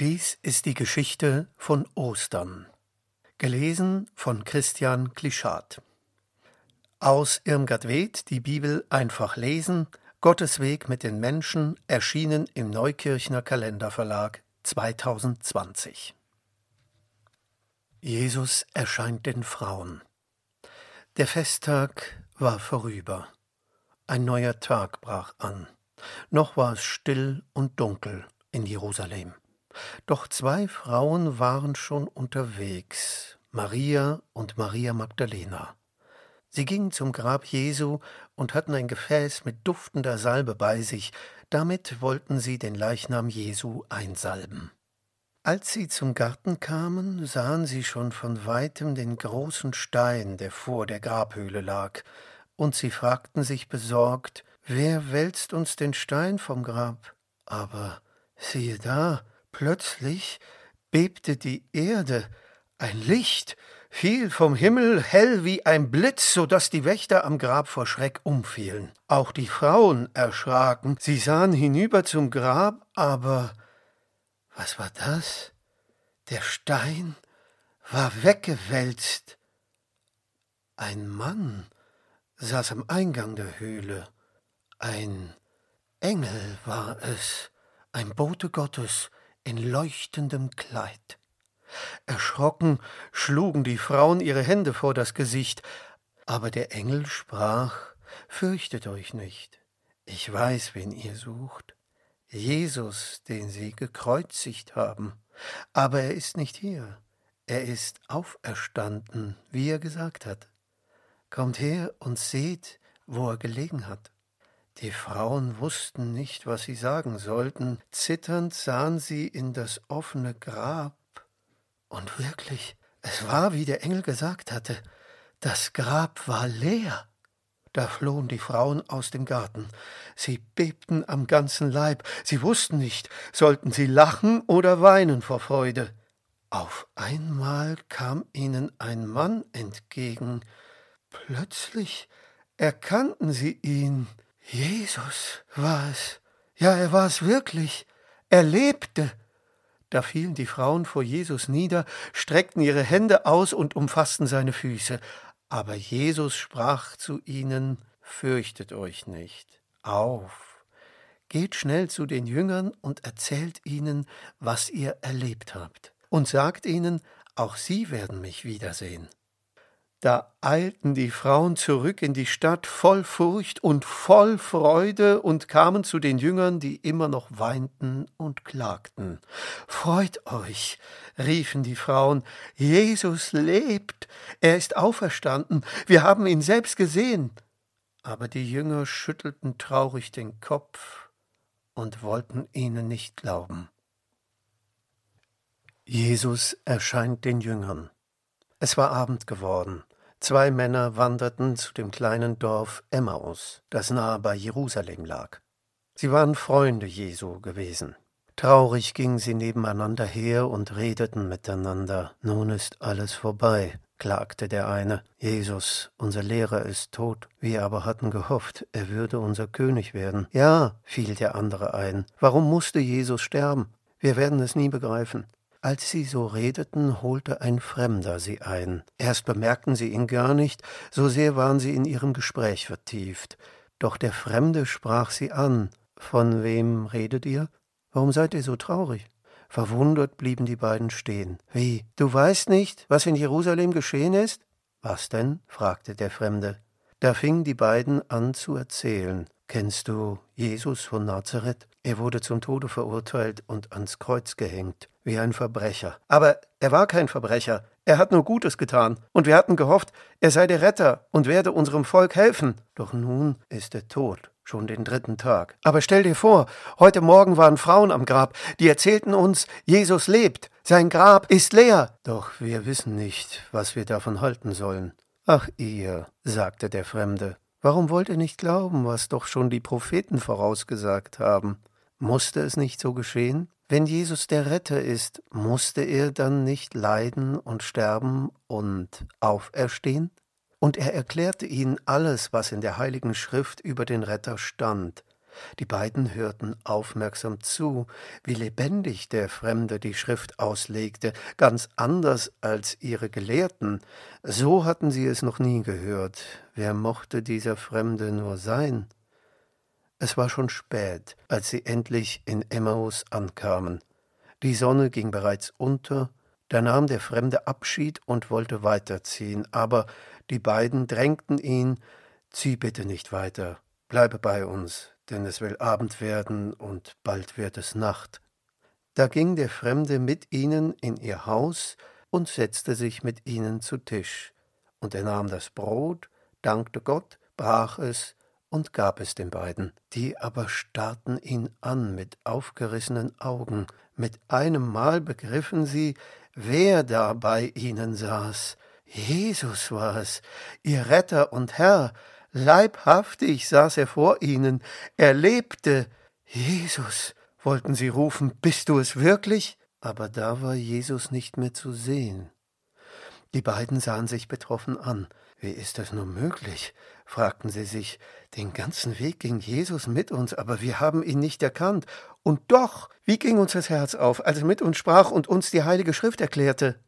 Dies ist die Geschichte von Ostern. Gelesen von Christian Klischat. Aus Irmgard Ved, die Bibel einfach lesen, Gottes Weg mit den Menschen, erschienen im Neukirchner Kalenderverlag 2020. Jesus erscheint den Frauen. Der Festtag war vorüber. Ein neuer Tag brach an. Noch war es still und dunkel in Jerusalem. Doch zwei Frauen waren schon unterwegs, Maria und Maria Magdalena. Sie gingen zum Grab Jesu und hatten ein Gefäß mit duftender Salbe bei sich, damit wollten sie den Leichnam Jesu einsalben. Als sie zum Garten kamen, sahen sie schon von weitem den großen Stein, der vor der Grabhöhle lag, und sie fragten sich besorgt, wer wälzt uns den Stein vom Grab? Aber siehe da, Plötzlich bebte die Erde, ein Licht fiel vom Himmel hell wie ein Blitz, so dass die Wächter am Grab vor Schreck umfielen. Auch die Frauen erschraken, sie sahen hinüber zum Grab, aber was war das? Der Stein war weggewälzt. Ein Mann saß am Eingang der Höhle. Ein Engel war es, ein Bote Gottes, in leuchtendem Kleid. Erschrocken schlugen die Frauen ihre Hände vor das Gesicht, aber der Engel sprach Fürchtet euch nicht, ich weiß, wen ihr sucht, Jesus, den sie gekreuzigt haben, aber er ist nicht hier, er ist auferstanden, wie er gesagt hat. Kommt her und seht, wo er gelegen hat. Die Frauen wussten nicht, was sie sagen sollten. Zitternd sahen sie in das offene Grab. Und wirklich, es war, wie der Engel gesagt hatte, das Grab war leer. Da flohen die Frauen aus dem Garten. Sie bebten am ganzen Leib. Sie wussten nicht, sollten sie lachen oder weinen vor Freude. Auf einmal kam ihnen ein Mann entgegen. Plötzlich erkannten sie ihn. Jesus war es. Ja, er war es wirklich. Er lebte. Da fielen die Frauen vor Jesus nieder, streckten ihre Hände aus und umfassten seine Füße. Aber Jesus sprach zu ihnen, Fürchtet euch nicht. Auf. Geht schnell zu den Jüngern und erzählt ihnen, was ihr erlebt habt. Und sagt ihnen, auch sie werden mich wiedersehen. Da eilten die Frauen zurück in die Stadt voll Furcht und voll Freude und kamen zu den Jüngern, die immer noch weinten und klagten. Freut euch, riefen die Frauen, Jesus lebt, er ist auferstanden, wir haben ihn selbst gesehen. Aber die Jünger schüttelten traurig den Kopf und wollten ihnen nicht glauben. Jesus erscheint den Jüngern. Es war Abend geworden. Zwei Männer wanderten zu dem kleinen Dorf Emmaus, das nahe bei Jerusalem lag. Sie waren Freunde Jesu gewesen. Traurig gingen sie nebeneinander her und redeten miteinander. Nun ist alles vorbei, klagte der eine. Jesus, unser Lehrer, ist tot. Wir aber hatten gehofft, er würde unser König werden. Ja, fiel der andere ein. Warum musste Jesus sterben? Wir werden es nie begreifen. Als sie so redeten, holte ein Fremder sie ein. Erst bemerkten sie ihn gar nicht, so sehr waren sie in ihrem Gespräch vertieft. Doch der Fremde sprach sie an. Von wem redet ihr? Warum seid ihr so traurig? Verwundert blieben die beiden stehen. Wie, du weißt nicht, was in Jerusalem geschehen ist? Was denn? fragte der Fremde. Da fingen die beiden an zu erzählen. Kennst du Jesus von Nazareth? Er wurde zum Tode verurteilt und ans Kreuz gehängt, wie ein Verbrecher. Aber er war kein Verbrecher, er hat nur Gutes getan, und wir hatten gehofft, er sei der Retter und werde unserem Volk helfen. Doch nun ist er tot, schon den dritten Tag. Aber stell dir vor, heute Morgen waren Frauen am Grab, die erzählten uns, Jesus lebt, sein Grab ist leer. Doch wir wissen nicht, was wir davon halten sollen. Ach ihr, sagte der Fremde, Warum wollt ihr nicht glauben, was doch schon die Propheten vorausgesagt haben? Musste es nicht so geschehen? Wenn Jesus der Retter ist, musste er dann nicht leiden und sterben und auferstehen? Und er erklärte ihnen alles, was in der heiligen Schrift über den Retter stand. Die beiden hörten aufmerksam zu, wie lebendig der Fremde die Schrift auslegte, ganz anders als ihre Gelehrten. So hatten sie es noch nie gehört. Wer mochte dieser Fremde nur sein? Es war schon spät, als sie endlich in Emmaus ankamen. Die Sonne ging bereits unter, da nahm der Fremde Abschied und wollte weiterziehen, aber die beiden drängten ihn Zieh bitte nicht weiter, bleibe bei uns, denn es will Abend werden und bald wird es Nacht. Da ging der Fremde mit ihnen in ihr Haus und setzte sich mit ihnen zu Tisch. Und er nahm das Brot, dankte Gott, brach es und gab es den beiden. Die aber starrten ihn an mit aufgerissenen Augen. Mit einem Mal begriffen sie, wer da bei ihnen saß. Jesus war es, ihr Retter und Herr. Leibhaftig saß er vor ihnen. Er lebte. Jesus, wollten sie rufen, bist du es wirklich? Aber da war Jesus nicht mehr zu sehen. Die beiden sahen sich betroffen an. Wie ist das nur möglich? Fragten sie sich. Den ganzen Weg ging Jesus mit uns, aber wir haben ihn nicht erkannt. Und doch, wie ging uns das Herz auf, als er mit uns sprach und uns die Heilige Schrift erklärte?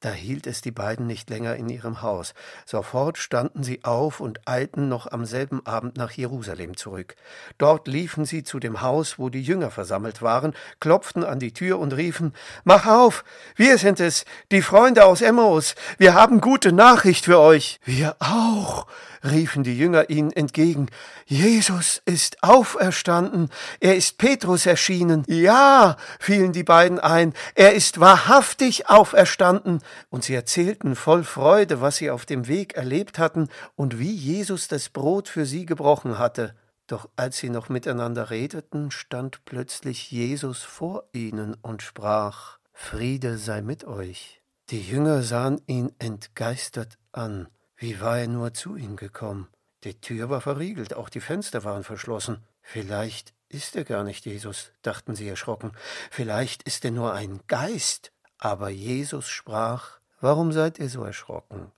Da hielt es die beiden nicht länger in ihrem Haus. Sofort standen sie auf und eilten noch am selben Abend nach Jerusalem zurück. Dort liefen sie zu dem Haus, wo die Jünger versammelt waren, klopften an die Tür und riefen Mach auf. Wir sind es, die Freunde aus Emmaus. Wir haben gute Nachricht für euch. Wir auch, riefen die Jünger ihnen entgegen. Jesus ist auferstanden. Er ist Petrus erschienen. Ja, fielen die beiden ein. Er ist wahrhaftig auferstanden. Und sie erzählten voll Freude, was sie auf dem Weg erlebt hatten und wie Jesus das Brot für sie gebrochen hatte. Doch als sie noch miteinander redeten, stand plötzlich Jesus vor ihnen und sprach Friede sei mit euch. Die Jünger sahen ihn entgeistert an. Wie war er nur zu ihm gekommen? Die Tür war verriegelt, auch die Fenster waren verschlossen. Vielleicht ist er gar nicht Jesus, dachten sie erschrocken. Vielleicht ist er nur ein Geist. Aber Jesus sprach, Warum seid ihr so erschrocken?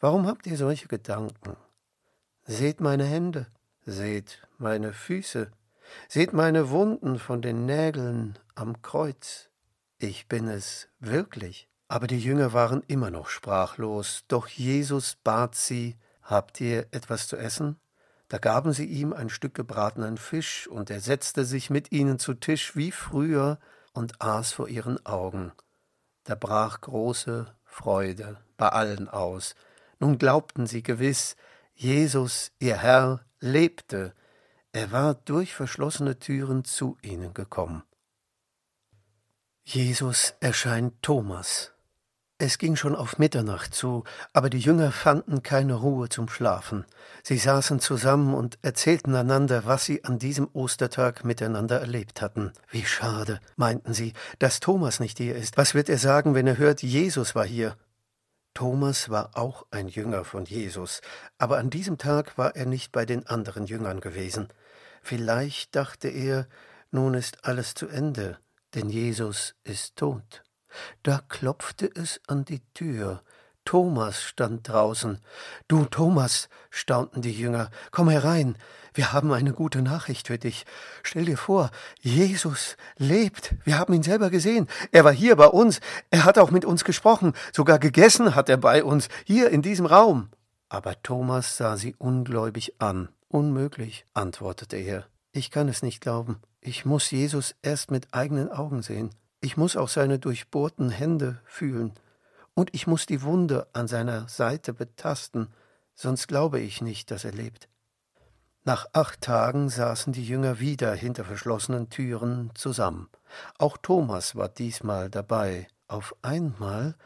Warum habt ihr solche Gedanken? Seht meine Hände, seht meine Füße, seht meine Wunden von den Nägeln am Kreuz. Ich bin es wirklich. Aber die Jünger waren immer noch sprachlos, doch Jesus bat sie, Habt ihr etwas zu essen? Da gaben sie ihm ein Stück gebratenen Fisch, und er setzte sich mit ihnen zu Tisch wie früher und aß vor ihren Augen. Da brach große Freude bei allen aus. Nun glaubten sie gewiss, Jesus, ihr Herr, lebte, er war durch verschlossene Türen zu ihnen gekommen. Jesus erscheint Thomas. Es ging schon auf Mitternacht zu, aber die Jünger fanden keine Ruhe zum Schlafen. Sie saßen zusammen und erzählten einander, was sie an diesem Ostertag miteinander erlebt hatten. Wie schade, meinten sie, dass Thomas nicht hier ist. Was wird er sagen, wenn er hört, Jesus war hier? Thomas war auch ein Jünger von Jesus, aber an diesem Tag war er nicht bei den anderen Jüngern gewesen. Vielleicht dachte er, nun ist alles zu Ende, denn Jesus ist tot. Da klopfte es an die Tür. Thomas stand draußen. Du, Thomas, staunten die Jünger, komm herein, wir haben eine gute Nachricht für dich. Stell dir vor, Jesus lebt. Wir haben ihn selber gesehen. Er war hier bei uns. Er hat auch mit uns gesprochen. Sogar gegessen hat er bei uns, hier in diesem Raum. Aber Thomas sah sie ungläubig an. Unmöglich, antwortete er. Ich kann es nicht glauben. Ich muss Jesus erst mit eigenen Augen sehen. Ich muss auch seine durchbohrten Hände fühlen, und ich muss die Wunde an seiner Seite betasten, sonst glaube ich nicht, dass er lebt. Nach acht Tagen saßen die Jünger wieder hinter verschlossenen Türen zusammen. Auch Thomas war diesmal dabei. Auf einmal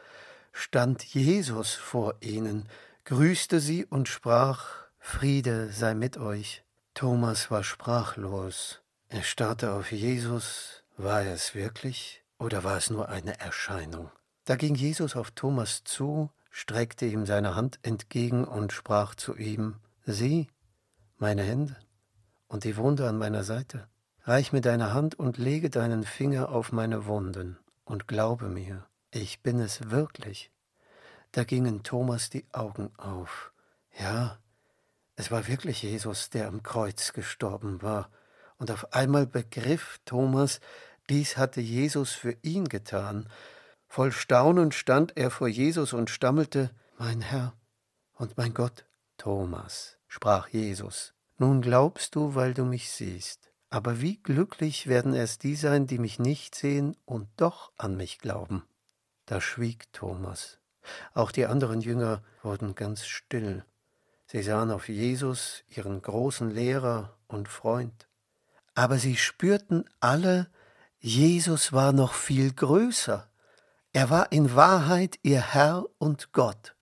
stand Jesus vor ihnen, grüßte sie und sprach Friede sei mit euch. Thomas war sprachlos. Er starrte auf Jesus. War er es wirklich? Oder war es nur eine Erscheinung? Da ging Jesus auf Thomas zu, streckte ihm seine Hand entgegen und sprach zu ihm, Sieh, meine Hände und die Wunde an meiner Seite. Reich mir deine Hand und lege deinen Finger auf meine Wunden und glaube mir, ich bin es wirklich. Da gingen Thomas die Augen auf. Ja, es war wirklich Jesus, der am Kreuz gestorben war. Und auf einmal begriff Thomas, dies hatte Jesus für ihn getan. Voll Staunen stand er vor Jesus und stammelte, Mein Herr und mein Gott. Thomas, sprach Jesus, nun glaubst du, weil du mich siehst. Aber wie glücklich werden es die sein, die mich nicht sehen und doch an mich glauben. Da schwieg Thomas. Auch die anderen Jünger wurden ganz still. Sie sahen auf Jesus, ihren großen Lehrer und Freund. Aber sie spürten alle, Jesus war noch viel größer. Er war in Wahrheit ihr Herr und Gott.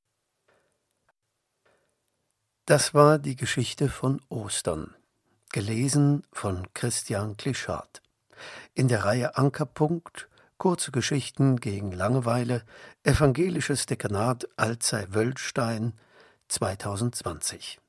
Das war die Geschichte von Ostern, gelesen von Christian Klischat. In der Reihe Ankerpunkt Kurze Geschichten gegen Langeweile Evangelisches Dekanat Alzey-Wöllstein 2020